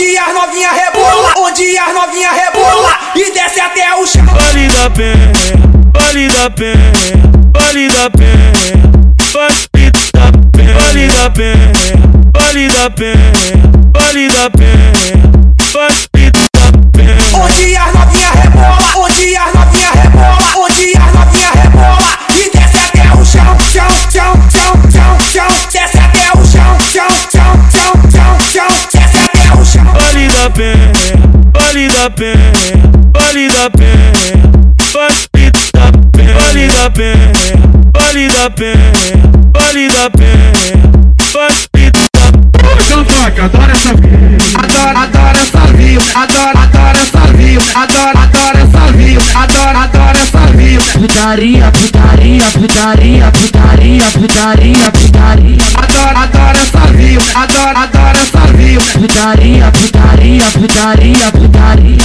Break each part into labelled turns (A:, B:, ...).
A: Onde as novinha rebola, onde as novinha rebola e desce até o chão.
B: Vale da pena, vale da pena, vale da pena, vale da pena, vale da vale da. Da pena, vale da pena, vale da pena, vale da pena, vale da pena, vale da pena, vale da pena, vale da
C: Então toca, adoro essa Adoro, adoro essa view Adoro, adoro essa view Adoro, adoro essa view Adoro, adoro essa view
D: Putaria, putaria, putaria, putaria, putaria, putaria.
C: Adoro, adoro essa view Adoro, adoro essa view
D: Putaria, putaria, putaria, putaria.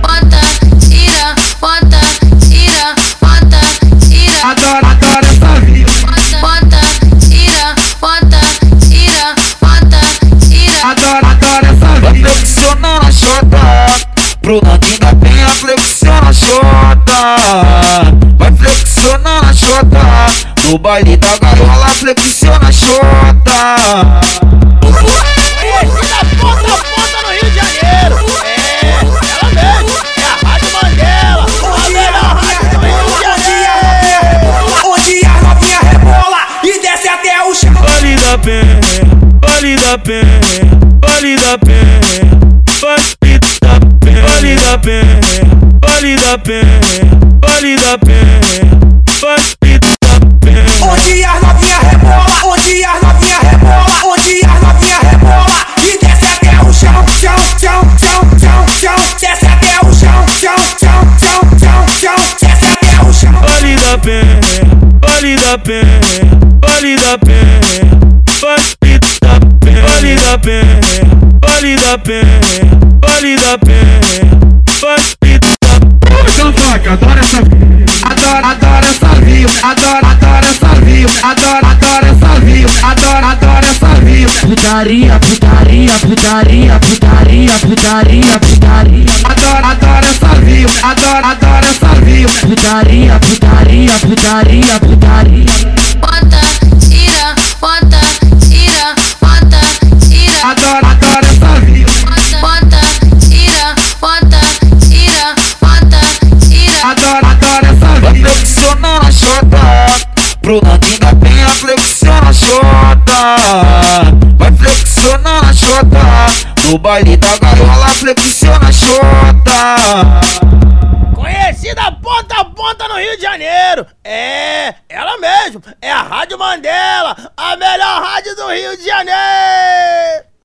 E: bota, tira, bota, tira, bota, tira,
C: Adoro, adoro essa view
E: bota, bota, tira, bota, tira, bota, tira.
C: Adoro, adoro essa
F: Vai
C: view
F: flexionando a chota Pro Nandinho da Penha flexiona a chota Vai flexionando a chota No baile da gaiola flexiona a chota
B: da pena, vale da pena, vale da pena, vale da pena, vale da pena, vale da pena, vale da pena, vale da pena.
A: Onde as novinha rebola, onde as novinha rebola, onde as novinha rebola e desce até o chão, chão, chão, chão, chão, chão, desce até o chão, chão, chão, chão, chão, chão, desce até o chão.
B: Vale da pena, vale da pena, pena, vale da pena, vale da pena.
C: Então toca, adoro essa Adoro, adoro essa view Adoro, adoro essa view Adoro, adoro essa view Adoro, adoro essa view
D: Putaria, putaria, putaria, putaria, putaria, putaria.
C: Adoro, adoro essa view Adoro, adoro essa view
D: Putaria, putaria, putaria, putaria.
F: No baile da gaiola flexiona chota
G: Conhecida ponta a ponta no Rio de Janeiro. É, ela mesmo. É a Rádio Mandela. A melhor rádio do Rio de Janeiro.